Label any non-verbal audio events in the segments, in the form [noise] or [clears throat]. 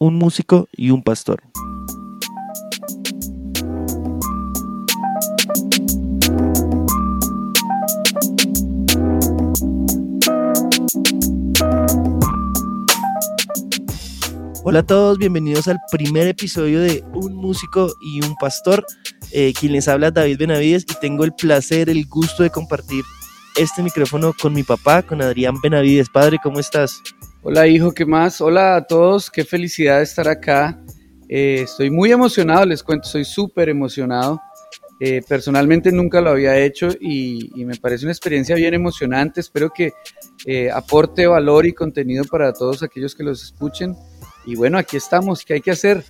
un músico y un pastor. Hola a todos, bienvenidos al primer episodio de Un músico y un pastor. Eh, quien les habla David Benavides y tengo el placer, el gusto de compartir este micrófono con mi papá, con Adrián Benavides. Padre, ¿cómo estás? Hola hijo, ¿qué más? Hola a todos, qué felicidad estar acá. Eh, estoy muy emocionado, les cuento, soy súper emocionado. Eh, personalmente nunca lo había hecho y, me parece una experiencia bien emocionante. Espero que aporte valor y contenido para todos aquellos que los escuchen. Y bueno, aquí estamos, ¿qué hay que hacer?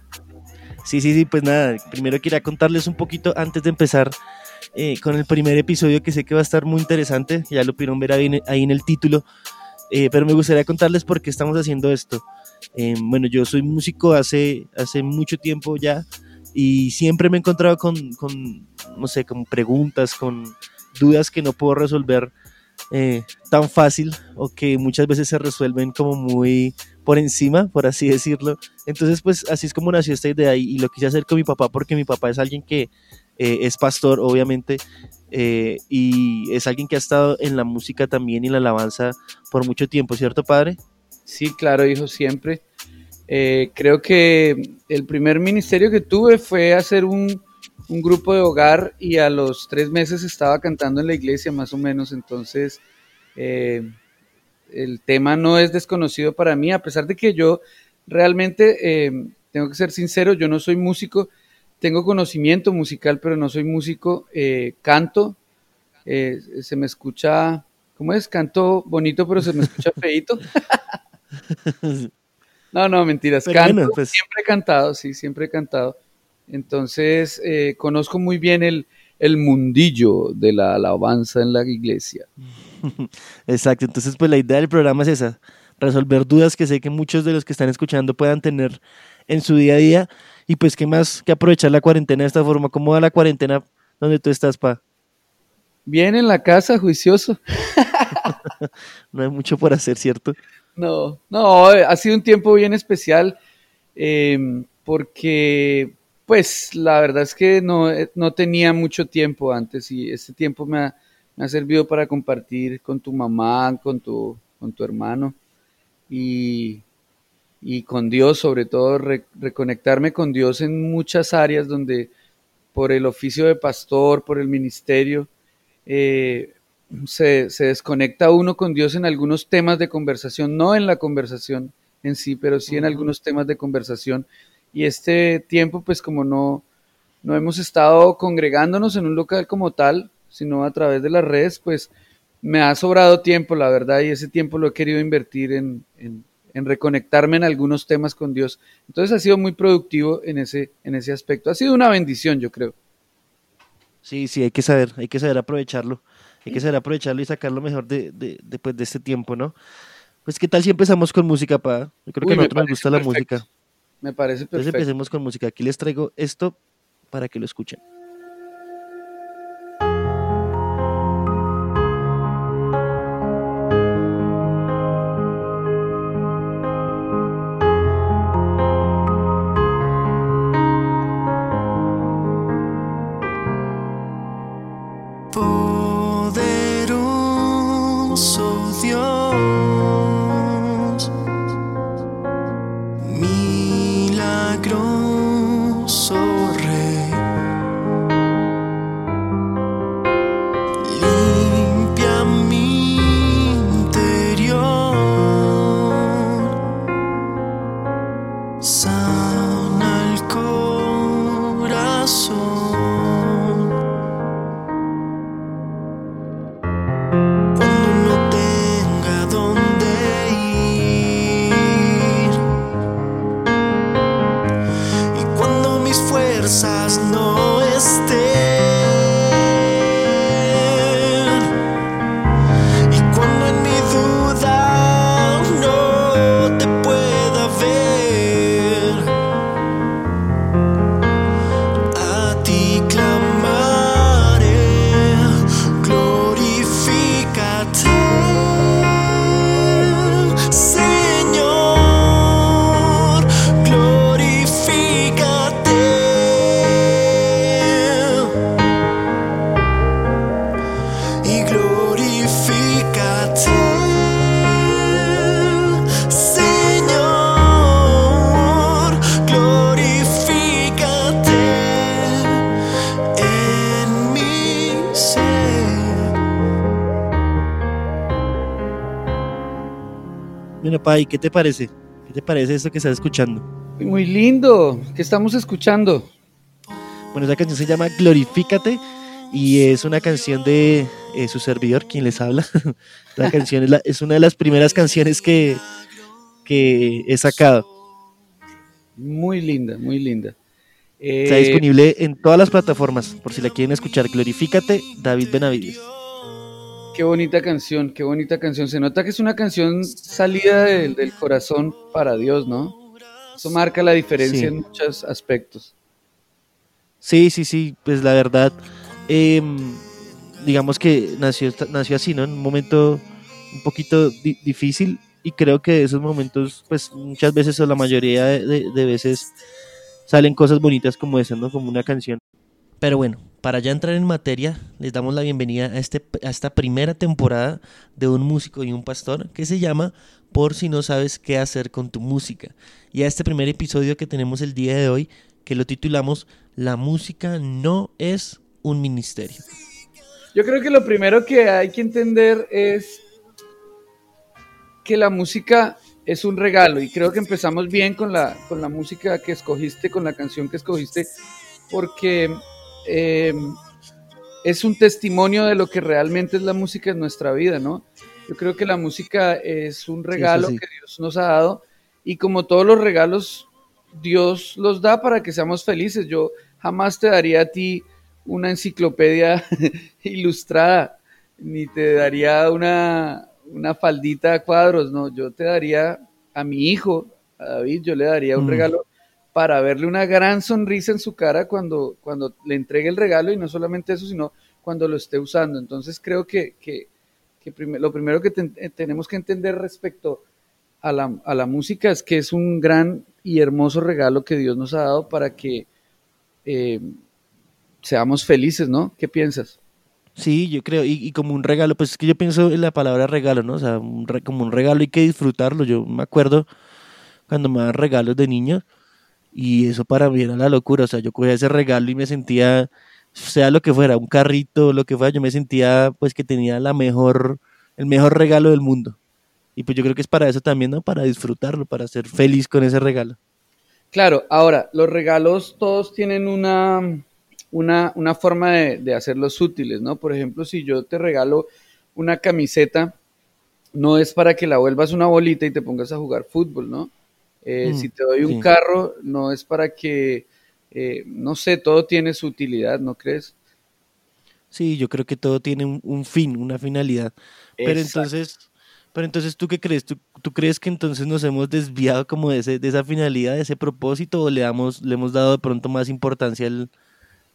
Sí, sí, sí, pues nada, primero quería contarles un poquito antes de empezar eh, con el primer episodio que sé que va a estar muy interesante, ya lo pudieron ver ahí, en el título, eh, pero me gustaría contarles por qué estamos haciendo esto. Eh, bueno, yo soy músico hace, hace mucho tiempo ya y siempre me he encontrado con, con no sé, con preguntas, con dudas que no puedo resolver tan fácil o que muchas veces se resuelven como muy por encima, por así decirlo. Entonces, pues así es como nació esta idea y, lo quise hacer con mi papá porque mi papá es alguien que eh, es pastor, obviamente, eh, y es alguien que ha estado en la música también y la alabanza por mucho tiempo, ¿cierto, padre? Sí, claro, hijo, siempre. Eh, creo que el primer ministerio que tuve fue hacer un, un grupo de hogar y a los tres meses estaba cantando en la iglesia, más o menos, entonces el tema no es desconocido para mí, a pesar de que yo realmente, tengo que ser sincero, yo no soy músico, tengo conocimiento musical, pero no soy músico, eh, canto, eh, se me escucha, ¿cómo es? Canto bonito, pero se me escucha [laughs] feito. [laughs] no, no, mentiras, canto, pues siempre he cantado, sí, siempre he cantado. Entonces, conozco muy bien el, el mundillo de la alabanza en la iglesia. [laughs] Exacto, entonces pues la idea del programa es esa, resolver dudas que sé que muchos de los que están escuchando puedan tener en su día a día y pues qué más que aprovechar la cuarentena de esta forma. ¿Cómo va la cuarentena donde tú estás, pa? Bien en la casa, juicioso. [laughs] no hay mucho por hacer, ¿cierto? No, no, ha sido un tiempo bien especial em, porque pues la verdad es que no, no tenía mucho tiempo antes y este tiempo me ha, me ha servido para compartir con tu mamá, con tu, con tu hermano y, con Dios, sobre todo reconectarme con Dios en muchas áreas donde por el oficio de pastor, por el ministerio, eh, se, desconecta uno con Dios en algunos temas de conversación, no en la conversación en sí, pero sí en algunos temas de conversación. Y este tiempo, pues como no, no hemos estado congregándonos en un local como tal, sino a través de las redes, pues me ha sobrado tiempo, la verdad, y ese tiempo lo he querido invertir en, reconectarme en algunos temas con Dios. Entonces ha sido muy productivo en ese, en ese aspecto. Ha sido una bendición, yo creo. Sí, sí, hay que saber, hay que saber aprovecharlo. Hay que saber aprovecharlo y sacar lo mejor de, de, de, de este tiempo, ¿no? Pues, ¿qué tal si empezamos con música, pa? Yo creo que a nosotros nos gusta la música. Me parece perfecto. Entonces empecemos con música. Aquí les traigo esto para que lo escuchen. Pai, ¿qué te parece? ¿Qué te parece esto que estás escuchando? Muy lindo. ¿Qué estamos escuchando? Bueno, esa canción se llama Glorifícate y es una canción de eh, su servidor, quien les habla. [laughs] la canción es, es, una de las primeras canciones que, que he sacado. Muy linda, muy linda. Está eh, disponible en todas las plataformas, por si la quieren escuchar. Glorifícate, David Benavides. Qué bonita canción, qué bonita canción. Se nota que es una canción salida del, del corazón para Dios, ¿no? Eso marca la diferencia en muchos aspectos. Sí, sí, sí, pues la verdad, em, digamos que nació, nació así, ¿no? En un momento un poquito difícil y creo que esos momentos, pues muchas veces o la mayoría de, de veces salen cosas bonitas como esa, ¿no? Como una canción. Pero bueno, para ya entrar en materia, les damos la bienvenida a, este, a esta primera temporada de Un músico y un pastor que se llama Por si no sabes qué hacer con tu música. Y a este primer episodio que tenemos el día de hoy, que lo titulamos La música no es un ministerio. Yo creo que lo primero que hay que entender es que la música es un regalo y creo que empezamos bien con la, con la música que escogiste, con la canción que escogiste, porque eh, es un testimonio de lo que realmente es la música en nuestra vida, ¿no? Yo creo que la música es un regalo que Dios nos ha dado y como todos los regalos, Dios los da para que seamos felices. Yo jamás te daría a ti una enciclopedia [laughs] ilustrada, ni te daría una, una faldita a cuadros, no, yo te daría a mi hijo, a David, yo le daría un mm. regalo para verle una gran sonrisa en su cara cuando, cuando le entregue el regalo y no solamente eso, sino cuando lo esté usando. Entonces creo que, que, lo primero que eh, tenemos que entender respecto a la, a la, música es que es un gran y hermoso regalo que Dios nos ha dado para que eh, seamos felices, ¿no? ¿Qué piensas? Sí, yo creo, y, como un regalo, pues es que yo pienso en la palabra regalo, ¿no? O sea, como un regalo hay que disfrutarlo. Yo me acuerdo cuando me daban regalos de niño, y eso para mí era la locura, o sea, yo cogía ese regalo y me sentía, sea lo que fuera, un carrito, lo que fuera, yo me sentía pues que tenía la mejor, el mejor regalo del mundo. Y pues yo creo que es para eso también, ¿no? Para disfrutarlo, para ser feliz con ese regalo. Claro, ahora, los regalos todos tienen una, una, una forma de, de hacerlos útiles, ¿no? Por ejemplo, si yo te regalo una camiseta, no es para que la vuelvas una bolita y te pongas a jugar fútbol, ¿no? Eh, mm, si te doy un carro, no es para que, eh, no sé, todo tiene su utilidad, ¿no crees? Sí, yo creo que todo tiene un, fin, una finalidad. Pero entonces, pero entonces, ¿tú qué crees? ¿Tú, crees que entonces nos hemos desviado como de, ese, de esa finalidad, de ese propósito, o le, damos, le hemos dado de pronto más importancia al,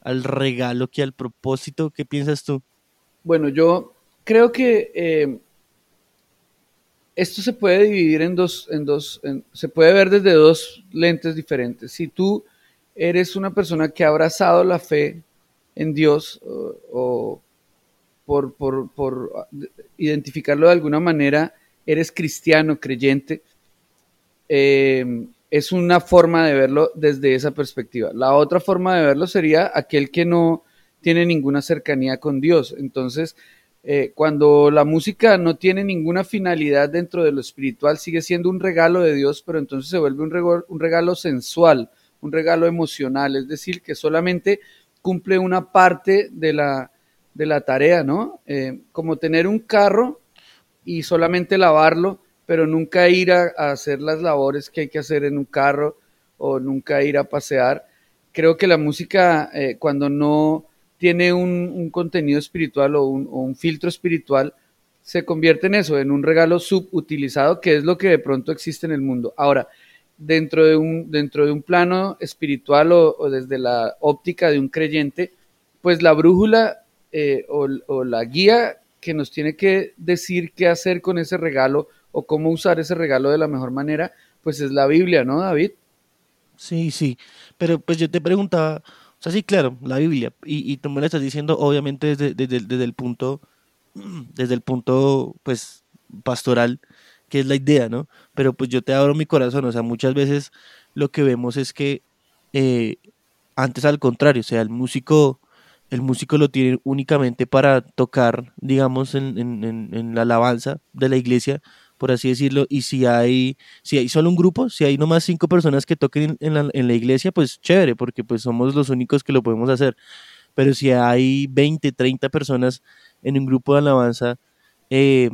al regalo que al propósito? ¿Qué piensas tú? Bueno, yo creo que eh, esto se puede dividir en dos, en dos se puede ver desde dos lentes diferentes. Si tú eres una persona que ha abrazado la fe en Dios o, por, por, identificarlo de alguna manera, eres cristiano, creyente, eh, es una forma de verlo desde esa perspectiva. La otra forma de verlo sería aquel que no tiene ninguna cercanía con Dios. Entonces, eh, cuando la música no tiene ninguna finalidad dentro de lo espiritual, sigue siendo un regalo de Dios, pero entonces se vuelve un regalo, un regalo sensual, un regalo emocional, es decir, que solamente cumple una parte de la, de la tarea, ¿no? Eh, como tener un carro y solamente lavarlo, pero nunca ir a, hacer las labores que hay que hacer en un carro o nunca ir a pasear. Creo que la música, eh, cuando no tiene un, contenido espiritual o un, filtro espiritual, se convierte en eso, en un regalo subutilizado, que es lo que de pronto existe en el mundo. Ahora, dentro de un, dentro de un plano espiritual o, desde la óptica de un creyente, pues la brújula eh, o, o, la guía que nos tiene que decir qué hacer con ese regalo o cómo usar ese regalo de la mejor manera, pues es la Biblia, ¿no, David? Sí, sí, pero pues yo te preguntaba, sí, claro, la Biblia. Y, y tú me lo estás diciendo, obviamente, desde, desde, el punto, [clears throat] desde el punto, pues, pastoral, que es la idea, ¿no? Pero pues yo te abro mi corazón, o sea, muchas veces lo que vemos es que eh, antes al contrario, o sea, el músico, el músico lo tiene únicamente para tocar, digamos, en, en, en, la alabanza de la iglesia, por así decirlo, y si hay, si hay solo un grupo, si hay nomás cinco personas que toquen en la, en la iglesia, pues chévere, porque pues somos los únicos que lo podemos hacer. Pero si hay 20, 30 personas en un grupo de alabanza, eh,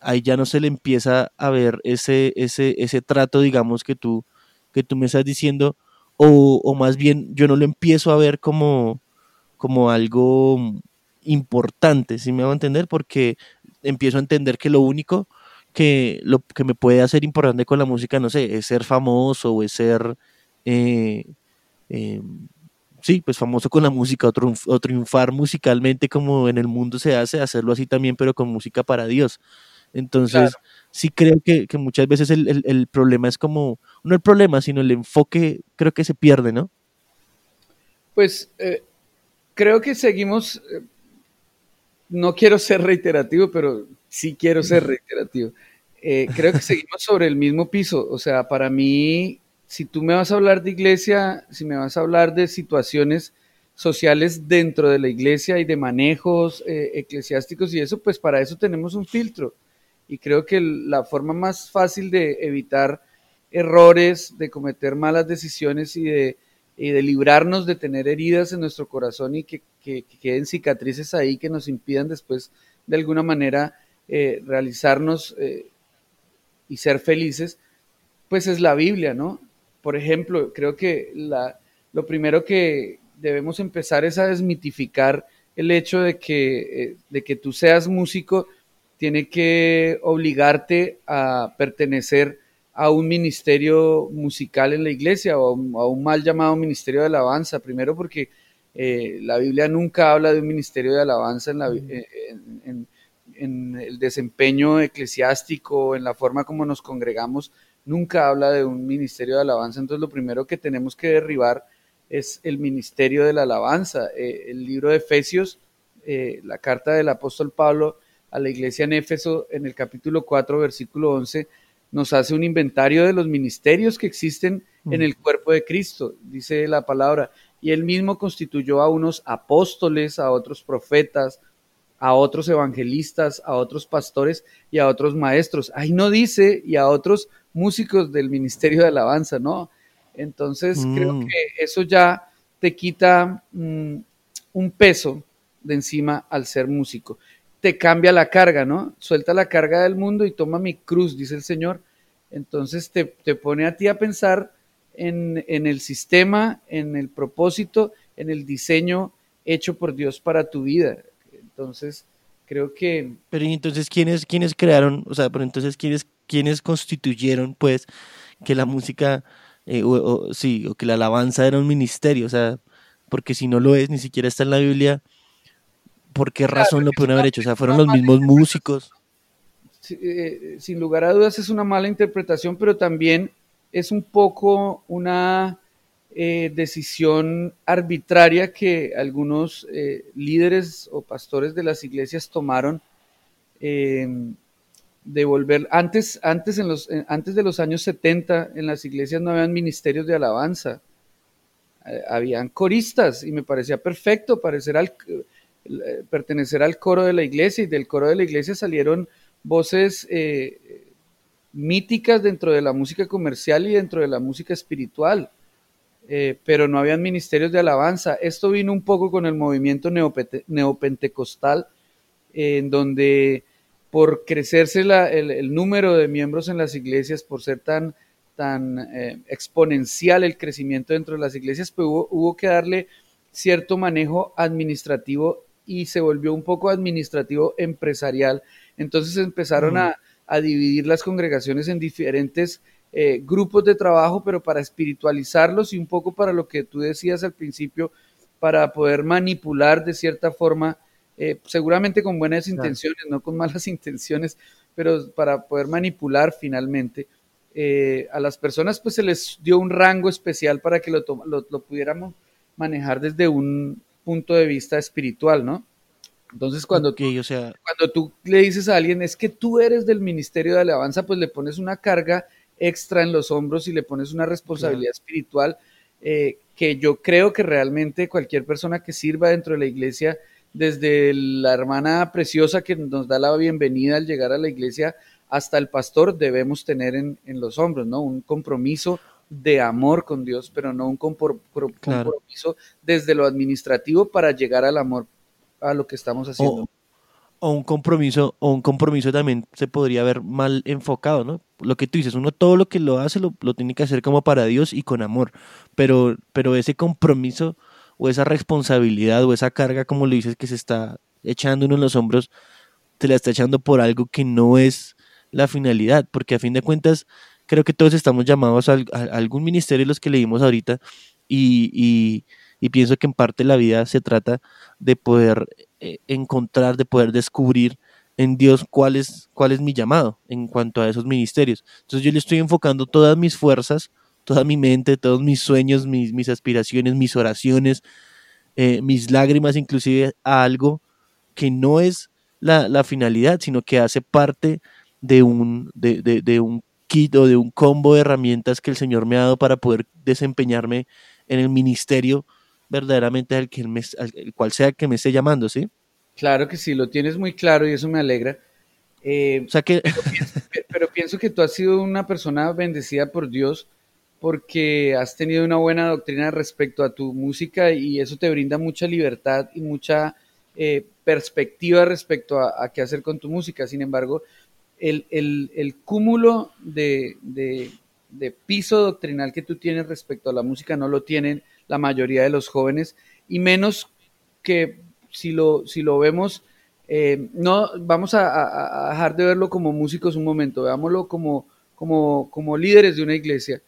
ahí ya no se le empieza a ver ese, ese, ese trato, digamos, que tú, que tú me estás diciendo, o, más bien yo no lo empiezo a ver como, como algo importante, si me hago entender? Porque empiezo a entender que lo único que, lo, que me puede hacer importante con la música, no sé, es ser famoso o es ser, eh, eh, sí, pues famoso con la música o, triunfar musicalmente como en el mundo se hace, hacerlo así también, pero con música para Dios. Entonces, sí creo que, muchas veces el, problema es como, no el problema, sino el enfoque creo que se pierde, ¿no? Pues eh, creo que seguimos, no quiero ser reiterativo, pero sí quiero ser reiterativo. Eh, creo que seguimos sobre el mismo piso. O sea, para mí, si tú me vas a hablar de iglesia, si me vas a hablar de situaciones sociales dentro de la iglesia y de manejos eh, eclesiásticos y eso, pues para eso tenemos un filtro. Y creo que la forma más fácil de evitar errores, de cometer malas decisiones y de, de librarnos de tener heridas en nuestro corazón y que, que queden cicatrices ahí que nos impidan después de alguna manera eh, realizarnos eh, y ser felices, pues es la Biblia, ¿no? Por ejemplo, creo que la, lo primero que debemos empezar es a desmitificar el hecho de que, eh, de que tú seas músico tiene que obligarte a pertenecer a un ministerio musical en la iglesia o a un, mal llamado ministerio de alabanza. Primero porque la Biblia nunca habla de un ministerio de alabanza en, la, en, en el desempeño eclesiástico, en la forma como nos congregamos, nunca habla de un ministerio de alabanza. Entonces lo primero que tenemos que derribar es el ministerio de la alabanza. Eh, el libro de Efesios, eh, la carta del apóstol Pablo a la iglesia en Éfeso, en el capítulo 4, versículo 11, nos hace un inventario de los ministerios que existen en mm. el cuerpo de Cristo, dice la palabra. Y él mismo constituyó a unos apóstoles, a otros profetas, a otros evangelistas, a otros pastores y a otros maestros. Ahí no dice y a otros músicos del ministerio de alabanza, ¿no? Entonces creo mm. que eso ya te quita mm, un peso de encima al ser músico. Te cambia la carga, ¿no? Suelta la carga del mundo y toma mi cruz, dice el Señor. Entonces te, pone a ti a pensar en, en el sistema, en el propósito, en el diseño hecho por Dios para tu vida. Entonces, creo que... Pero entonces, ¿quiénes, quiénes crearon, o sea, pero entonces, ¿quiénes, quiénes constituyeron, pues, que la música, eh, o, sí, o que la alabanza era un ministerio? O sea, porque si no lo es, ni siquiera está en la Biblia, ¿por qué razón lo pueden haber hecho? O sea, fueron los mismos músicos. Eh, sin lugar a dudas es una mala interpretación, pero también es un poco una eh, decisión arbitraria que algunos eh, líderes o pastores de las iglesias tomaron eh, de volver, antes, antes, en los, antes de los años 70 en las iglesias no habían ministerios de alabanza, habían coristas y me parecía perfecto parecer al, pertenecer al coro de la iglesia y del coro de la iglesia salieron voces míticas dentro de la música comercial y dentro de la música espiritual. Eh, pero no habían ministerios de alabanza. Esto vino un poco con el movimiento neopentecostal, en donde por crecerse el, número de miembros en las iglesias, por ser tan, tan eh, exponencial el crecimiento dentro de las iglesias, pues hubo, que darle cierto manejo administrativo y se volvió un poco administrativo empresarial. Entonces empezaron a, a dividir las congregaciones en diferentes eh, grupos de trabajo, pero para espiritualizarlos y un poco para lo que tú decías al principio, para poder manipular de cierta forma, eh, seguramente con buenas intenciones, no con malas [laughs] intenciones, pero para poder manipular finalmente. Eh, a las personas pues se les dio un rango especial para que lo, lo, pudiéramos manejar desde un punto de vista espiritual, ¿no? Entonces, cuando, tú, o sea... cuando tú le dices a alguien, es que tú eres del ministerio de alabanza, pues le pones una carga extra en los hombros y le pones una responsabilidad espiritual eh, que yo creo que realmente cualquier persona que sirva dentro de la iglesia, desde la hermana preciosa que nos da la bienvenida al llegar a la iglesia, hasta el pastor debemos tener en, los hombros, ¿no? Un compromiso de amor con Dios, pero no un compromiso desde lo administrativo para llegar al amor a lo que estamos haciendo. O, un compromiso, o un compromiso también se podría ver mal enfocado, ¿no? Lo que tú dices, uno todo lo que lo hace lo, tiene que hacer como para Dios y con amor, pero, pero ese compromiso o esa responsabilidad o esa carga, como le dices, que se está echando uno en los hombros, te la está echando por algo que no es la finalidad, porque a fin de cuentas creo que todos estamos llamados a, algún ministerio, los que leímos ahorita, y, pienso que en parte la vida se trata de poder eh, encontrar, de poder descubrir en Dios cuál es, cuál es mi llamado en cuanto a esos ministerios. Entonces yo le estoy enfocando todas mis fuerzas, toda mi mente, todos mis sueños, mis, mis aspiraciones, mis oraciones, eh, mis lágrimas inclusive a algo que no es la, la finalidad, sino que hace parte de un, de, de, de un kit o de un combo de herramientas que el Señor me ha dado para poder desempeñarme en el ministerio verdaderamente al, que el, cual sea que me esté llamando, ¿sí? Claro que sí, lo tienes muy claro y eso me alegra. Eh, o sea que... pero, pienso, que tú has sido una persona bendecida por Dios porque has tenido una buena doctrina respecto a tu música y eso te brinda mucha libertad y mucha eh, perspectiva respecto a, qué hacer con tu música. Sin embargo, el, el, cúmulo de, de, piso doctrinal que tú tienes respecto a la música no lo tienen la mayoría de los jóvenes y menos que si lo, si lo vemos, eh, no vamos a, dejar de verlo como músicos un momento, veámoslo como, como, como líderes de una iglesia.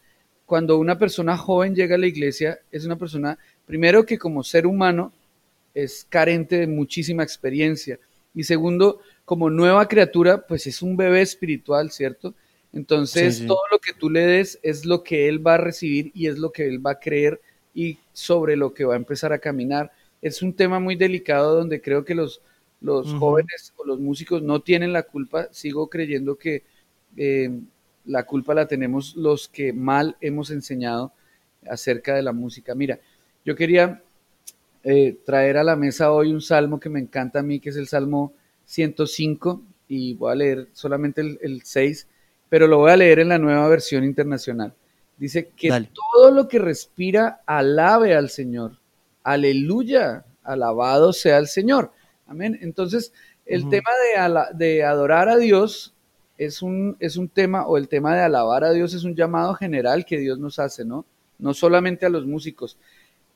Cuando una persona joven llega a la iglesia, es una persona, primero que como ser humano, es carente de muchísima experiencia. Y segundo, como nueva criatura, pues es un bebé espiritual, ¿cierto? Entonces, todo lo que tú le des es lo que él va a recibir y es lo que él va a creer y sobre lo que va a empezar a caminar. Es un tema muy delicado donde creo que los, los jóvenes o los músicos no tienen la culpa. Sigo creyendo que eh, la culpa la tenemos los que mal hemos enseñado acerca de la música. Mira, yo quería eh, traer a la mesa hoy un salmo que me encanta a mí, que es el Salmo 105, y voy a leer solamente el, 6, pero lo voy a leer en la nueva versión internacional. Dice que todo lo que respira alabe al Señor. Aleluya, alabado sea el Señor. Amén. Entonces, el tema de, de, adorar a Dios es un, es un tema, o el tema de alabar a Dios es un llamado general que Dios nos hace, ¿no? No solamente a los músicos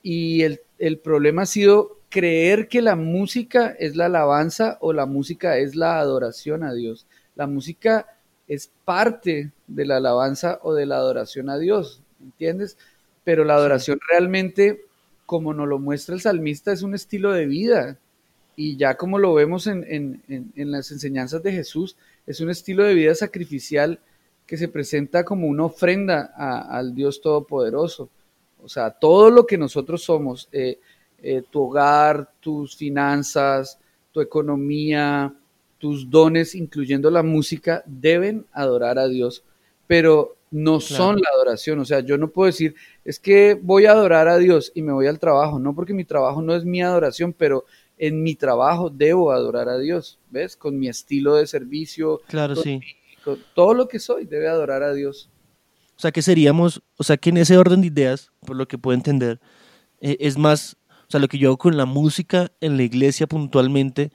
y el, problema ha sido creer que la música es la alabanza o la música es la adoración a Dios. La música es parte de la alabanza o de la adoración a Dios, ¿entiendes? Pero la adoración realmente, como nos lo muestra el salmista, es un estilo de vida. Y ya como lo vemos en, las enseñanzas de Jesús, es un estilo de vida sacrificial que se presenta como una ofrenda al Dios Todopoderoso. O sea, todo lo que nosotros somos, eh, eh, tu hogar, tus finanzas, tu economía, tus dones, incluyendo la música, deben adorar a Dios, pero no son la adoración. O sea, yo no puedo decir, es que voy a adorar a Dios y me voy al trabajo, no porque mi trabajo no es mi adoración, pero en mi trabajo debo adorar a Dios, ¿ves? Con mi estilo de servicio, claro, sí. con todo lo que soy, debe adorar a Dios. O sea que seríamos, o sea que en ese orden de ideas, por lo que puedo entender, eh, es más, o sea, lo que yo hago con la música en la iglesia puntualmente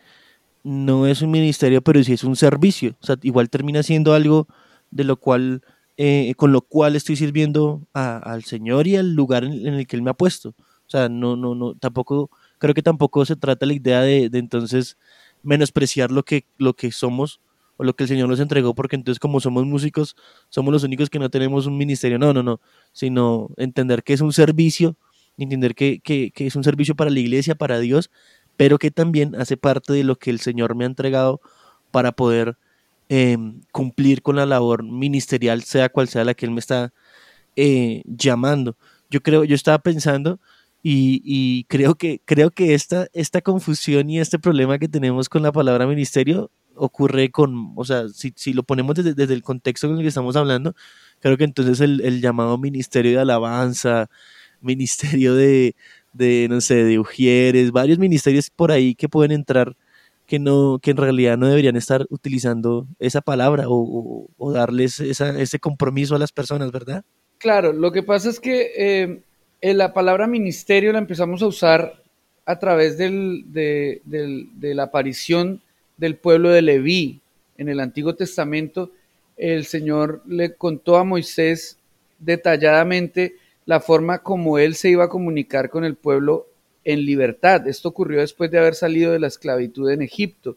no es un ministerio, pero sí es un servicio. O sea, igual termina siendo algo de lo cual, eh, con lo cual estoy sirviendo al Señor y al lugar en, el que Él me ha puesto. O sea, no, no, no, tampoco, creo que tampoco se trata la idea de, de entonces menospreciar lo que, lo que somos o lo que el Señor nos entregó, porque entonces como somos músicos, somos los únicos que no tenemos un ministerio. No, no, no, sino entender que es un servicio, entender que, que, que es un servicio para la iglesia, para Dios, pero que también hace parte de lo que el Señor me ha entregado para poder em, cumplir con la labor ministerial, sea cual sea la que Él me está eh, llamando. Yo creo, yo estaba pensando y, y, creo que, creo que esta, esta confusión y este problema que tenemos con la palabra ministerio ocurre con, o sea, si, si lo ponemos desde, desde, el contexto en el que estamos hablando, creo que entonces el, el llamado ministerio de alabanza, ministerio de, de, no sé, de ujieres, varios ministerios por ahí que pueden entrar que, no, que en realidad no deberían estar utilizando esa palabra o, darles ese compromiso a las personas, ¿verdad? Claro, lo que pasa es que eh, la palabra ministerio la empezamos a usar a través del, de, de la aparición del pueblo de Leví en el Antiguo Testamento. El Señor le contó a Moisés detalladamente la forma como él se iba a comunicar con el pueblo en libertad. Esto ocurrió después de haber salido de la esclavitud en Egipto.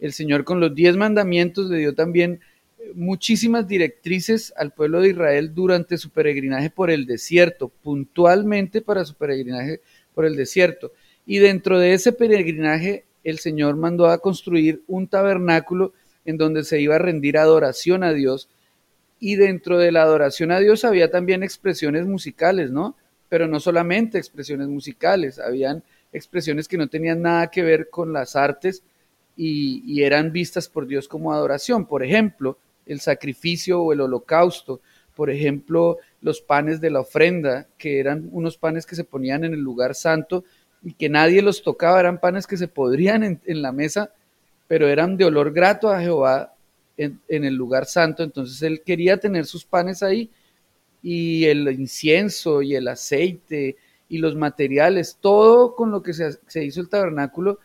El Señor con los diez mandamientos le dio también muchísimas directrices al pueblo de Israel durante su peregrinaje por el desierto, puntualmente para su peregrinaje por el desierto. Y dentro de ese peregrinaje, el Señor mandó a construir un tabernáculo en donde se iba a rendir adoración a Dios y dentro de la adoración a Dios había también expresiones musicales, ¿no? Pero no solamente expresiones musicales, habían expresiones que no tenían nada que ver con las artes y, eran vistas por Dios como adoración. Por ejemplo, el sacrificio o el holocausto, por ejemplo, los panes de la ofrenda, que eran unos panes que se ponían en el lugar santo y que nadie los tocaba, eran panes que se podrían en, la mesa, pero eran de olor grato a Jehová en, el lugar santo, entonces él quería tener sus panes ahí y el incienso y el aceite y los materiales, todo con lo que se, se hizo el tabernáculo,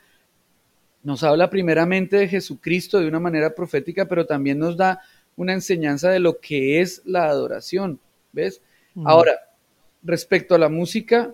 nos habla primeramente de Jesucristo de una manera profética, pero también nos da una enseñanza de lo que es la adoración, ¿ves? Ahora, respecto a la música,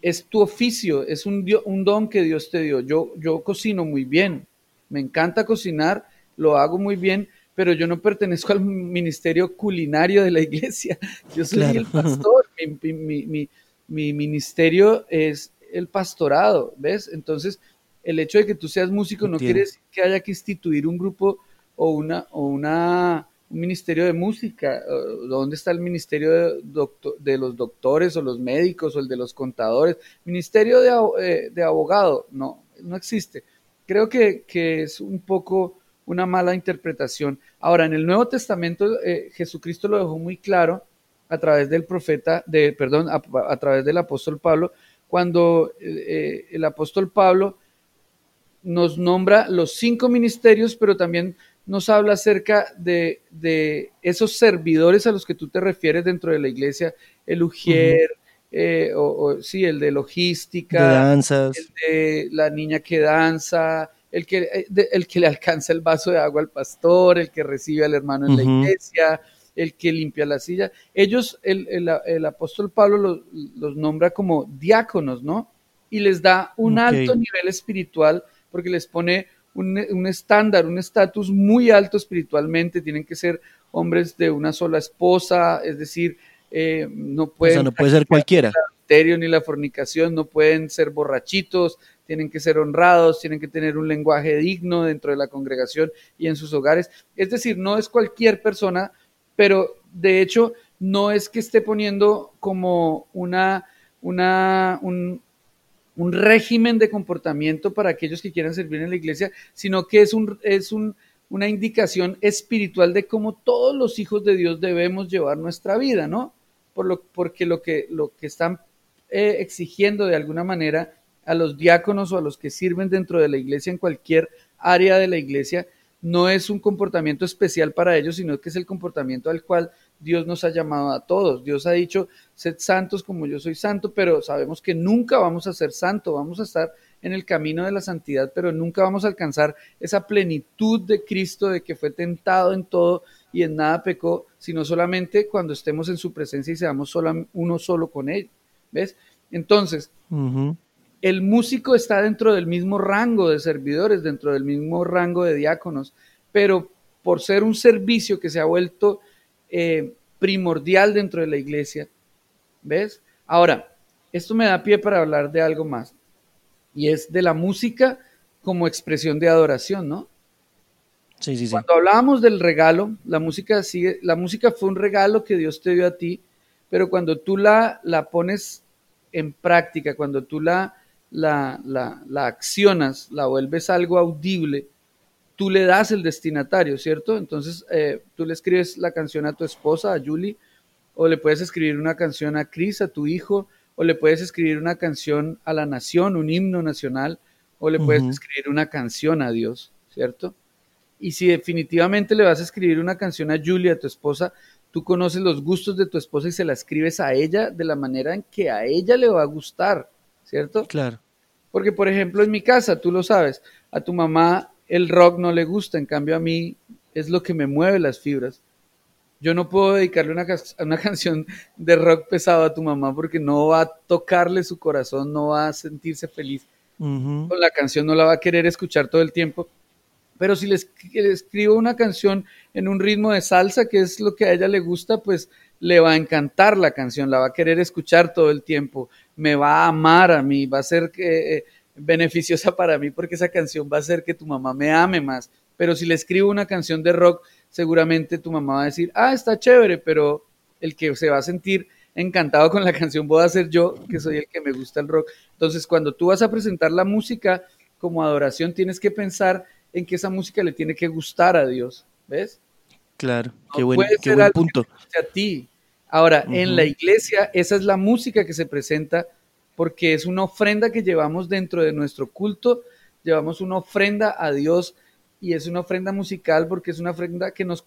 es tu oficio, es un, un don que Dios te dio. Yo, yo cocino muy bien, me encanta cocinar lo hago muy bien, pero yo no pertenezco al ministerio culinario de la iglesia. Yo soy el pastor, mi, ministerio es el pastorado, ¿ves? Entonces, el hecho de que tú seas músico no quiere decir que haya que instituir un grupo o una, o una un ministerio de música. ¿Dónde está el ministerio de, de, los doctores o los médicos o el de los contadores? Ministerio de, eh, de abogado, no, no existe. Creo que, que es un poco una mala interpretación. Ahora, en el Nuevo Testamento, eh, Jesucristo lo dejó muy claro a través del profeta, de, perdón, a, través del apóstol Pablo, cuando eh, eh, el apóstol Pablo nos nombra los cinco ministerios, pero también nos habla acerca de, esos servidores a los que tú te refieres dentro de la iglesia, el ujier, o, sí, el de logística, el de la niña que danza, el que, eh, el que le alcanza el vaso de agua al pastor, el que recibe al hermano en la iglesia, el que limpia la silla. Ellos, el, apóstol Pablo los, nombra como diáconos, ¿no? Y les da un alto nivel espiritual porque les pone un, estándar, un estatus muy alto espiritualmente. Tienen que ser hombres de una sola esposa, es decir, eh, no pueden... no puede ser cualquiera. ni la fornicación, no pueden ser borrachitos, tienen que ser honrados, tienen que tener un lenguaje digno dentro de la congregación y en sus hogares. Es decir, no es cualquier persona, pero de hecho no es que esté poniendo como una, una, un, régimen de comportamiento para aquellos que quieran servir en la iglesia, sino que es, un, es un, una indicación espiritual de cómo todos los hijos de Dios debemos llevar nuestra vida, ¿no? Por lo, porque lo que, lo que están eh, exigiendo de alguna manera a los diáconos o a los que sirven dentro de la iglesia en cualquier área de la iglesia, no es un comportamiento especial para ellos, sino que es el comportamiento al cual Dios nos ha llamado a todos. Dios ha dicho, sed santos como yo soy santo, pero sabemos que nunca vamos a ser santos, vamos a estar en el camino de la santidad, pero nunca vamos a alcanzar esa plenitud de Cristo de que fue tentado en todo y en nada pecó, sino solamente cuando estemos en su presencia y seamos uno solo con Él. ¿Ves? Entonces, el músico está dentro del mismo rango de servidores, dentro del mismo rango de diáconos, pero por ser un servicio que se ha vuelto eh, primordial dentro de la iglesia, ¿ves? Ahora, esto me da pie para hablar de algo más, y es de la música como expresión de adoración, ¿no? Sí, sí, sí. Cuando hablábamos del regalo, la música sigue, la música fue un regalo que Dios te dio a ti, pero cuando tú la, la pones en práctica, cuando tú la, la, la, accionas, la vuelves algo audible, tú le das el destinatario, ¿cierto? Entonces eh, tú le escribes la canción a tu esposa, a Julie, o le puedes escribir una canción a Chris, a tu hijo, o le puedes escribir una canción a la nación, un himno nacional, o le puedes escribir una canción a Dios, ¿cierto? Y si definitivamente le vas a escribir una canción a Julia, tu esposa, tú conoces los gustos de tu esposa y se la escribes a ella de la manera en que a ella le va a gustar, ¿cierto? Claro. Porque, por ejemplo, en mi casa, tú lo sabes, a tu mamá el rock no le gusta, en cambio a mí es lo que me mueve las fibras. Yo no puedo dedicarle una, [laughs] una canción de rock pesado a tu mamá porque no va a tocarle su corazón, no va a sentirse feliz. Con la canción no la va a querer escuchar todo el tiempo pero si le, escribo una canción en un ritmo de salsa, que es lo que a ella le gusta, pues le va a encantar la canción, la va a querer escuchar todo el tiempo, me va a amar a mí, va a ser eh, beneficiosa [laughs] para mí porque esa canción va a hacer que tu mamá me ame más. Pero si le escribo una canción de rock, seguramente tu mamá va a decir, ah, está chévere, pero el que se va a sentir encantado con la canción voy a ser yo, que soy el que me gusta el rock. Entonces, cuando tú vas a presentar la música como adoración, tienes que pensar en que esa música le tiene que gustar a Dios, ¿ves? Claro, qué buen, qué buen punto. a ti. Ahora, en la iglesia, esa es la música que se presenta porque es una ofrenda que llevamos dentro de nuestro culto, llevamos una ofrenda a Dios y es una ofrenda musical porque es una ofrenda que nos,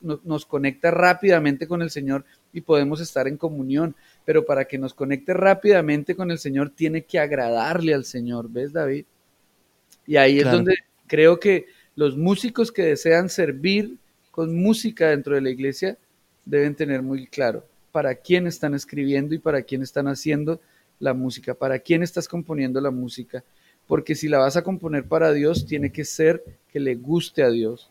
nos conecta rápidamente con el Señor y podemos estar en comunión. Pero para que nos conecte rápidamente con el Señor, tiene que agradarle al Señor, ¿ves, David? Y ahí es donde Creo que los músicos que desean servir con música dentro de la iglesia deben tener muy claro para quién están escribiendo y para quién están haciendo la música, para quién estás componiendo la música. Porque si la vas a componer para Dios, tiene que ser que le guste a Dios.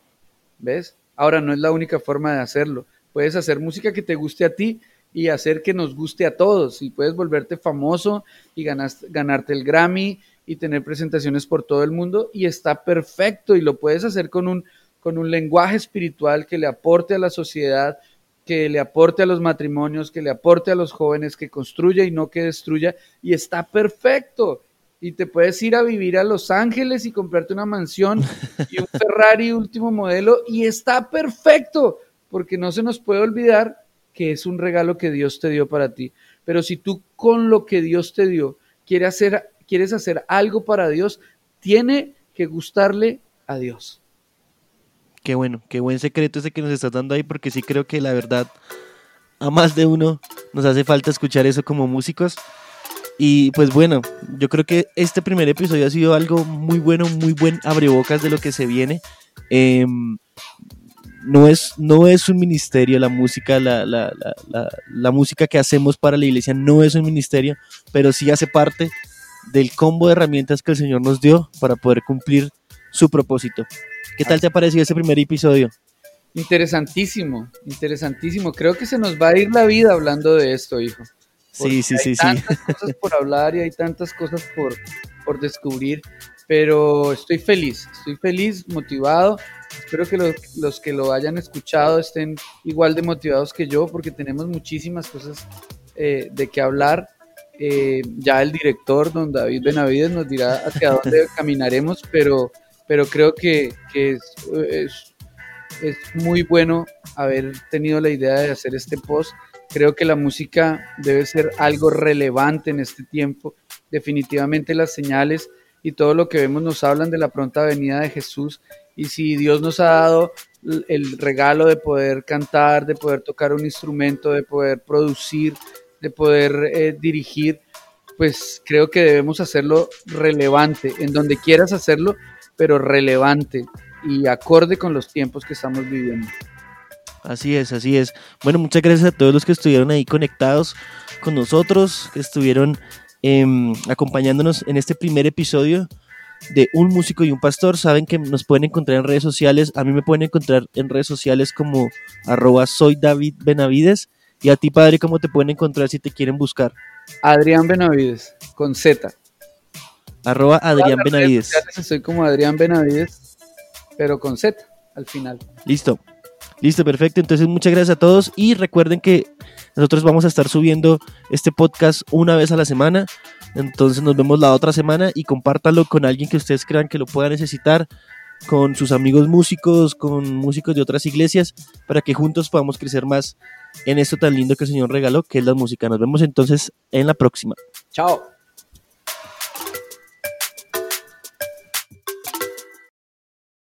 ¿Ves? Ahora no es la única forma de hacerlo. Puedes hacer música que te guste a ti y hacer que nos guste a todos. Y puedes volverte famoso y ganarte el Grammy y tener presentaciones por todo el mundo y está perfecto y lo puedes hacer con un, con un lenguaje espiritual que le aporte a la sociedad, que le aporte a los matrimonios, que le aporte a los jóvenes, que construya y no que destruya y está perfecto. Y te puedes ir a vivir a Los Ángeles y comprarte una mansión [laughs] y un Ferrari último modelo y está perfecto, porque no se nos puede olvidar que es un regalo que Dios te dio para ti. Pero si tú con lo que Dios te dio quieres hacer quieres hacer algo para Dios, tiene que gustarle a Dios. Qué bueno, qué buen secreto ese que nos estás dando ahí, porque sí creo que la verdad a más de uno nos hace falta escuchar eso como músicos. Y pues bueno, yo creo que este primer episodio ha sido algo muy bueno, muy buen abrebocas de lo que se viene. Em, no, es, no es un ministerio la música, la, la, la, la, música que hacemos para la iglesia no es un ministerio, pero sí hace parte del combo de herramientas que el Señor nos dio para poder cumplir su propósito. ¿Qué tal te ha parecido ese primer episodio? Interesantísimo, interesantísimo. Creo que se nos va a ir la vida hablando de esto, hijo. Sí, sí, sí, hay tantas cosas por hablar y hay tantas cosas por, por descubrir, pero estoy feliz, estoy feliz, motivado. Espero que los, los, que lo hayan escuchado estén igual de motivados que yo, porque tenemos muchísimas cosas eh, de qué hablar eh, ya el director, don David Benavides, nos dirá hacia dónde [laughs] caminaremos, pero, pero creo que, es, es, muy bueno haber tenido la idea de hacer este post. Creo que la música debe ser algo relevante en este tiempo. Definitivamente las señales y todo lo que vemos nos hablan de la pronta venida de Jesús. Y si Dios nos ha dado el regalo de poder cantar, de poder tocar un instrumento, de poder producir, de poder eh, dirigir, pues creo que debemos hacerlo relevante, en donde quieras hacerlo, pero relevante y acorde con los tiempos que estamos viviendo. Así es, así es. Bueno, muchas gracias a todos los que estuvieron ahí conectados con nosotros, que estuvieron em, acompañándonos en este primer episodio de Un Músico y un Pastor. Saben que nos pueden encontrar en redes sociales. A mí me pueden encontrar en redes sociales como arroba soy David Benavides. Y a ti, padre, ¿cómo te pueden encontrar si te quieren buscar? Adrián Benavides, con Z. Arroba Adrián Benavides. Soy como Adrián Benavides, pero con Z al final. Listo. Listo, perfecto. Entonces, muchas gracias a todos y recuerden que nosotros vamos a estar subiendo este podcast una vez a la semana. Entonces, nos vemos la otra semana y compártalo con alguien que ustedes crean que lo pueda necesitar con sus amigos músicos, con músicos de otras iglesias, para que juntos podamos crecer más en esto tan lindo que el Señor regaló, que es la música. Nos vemos entonces en la próxima. Chao.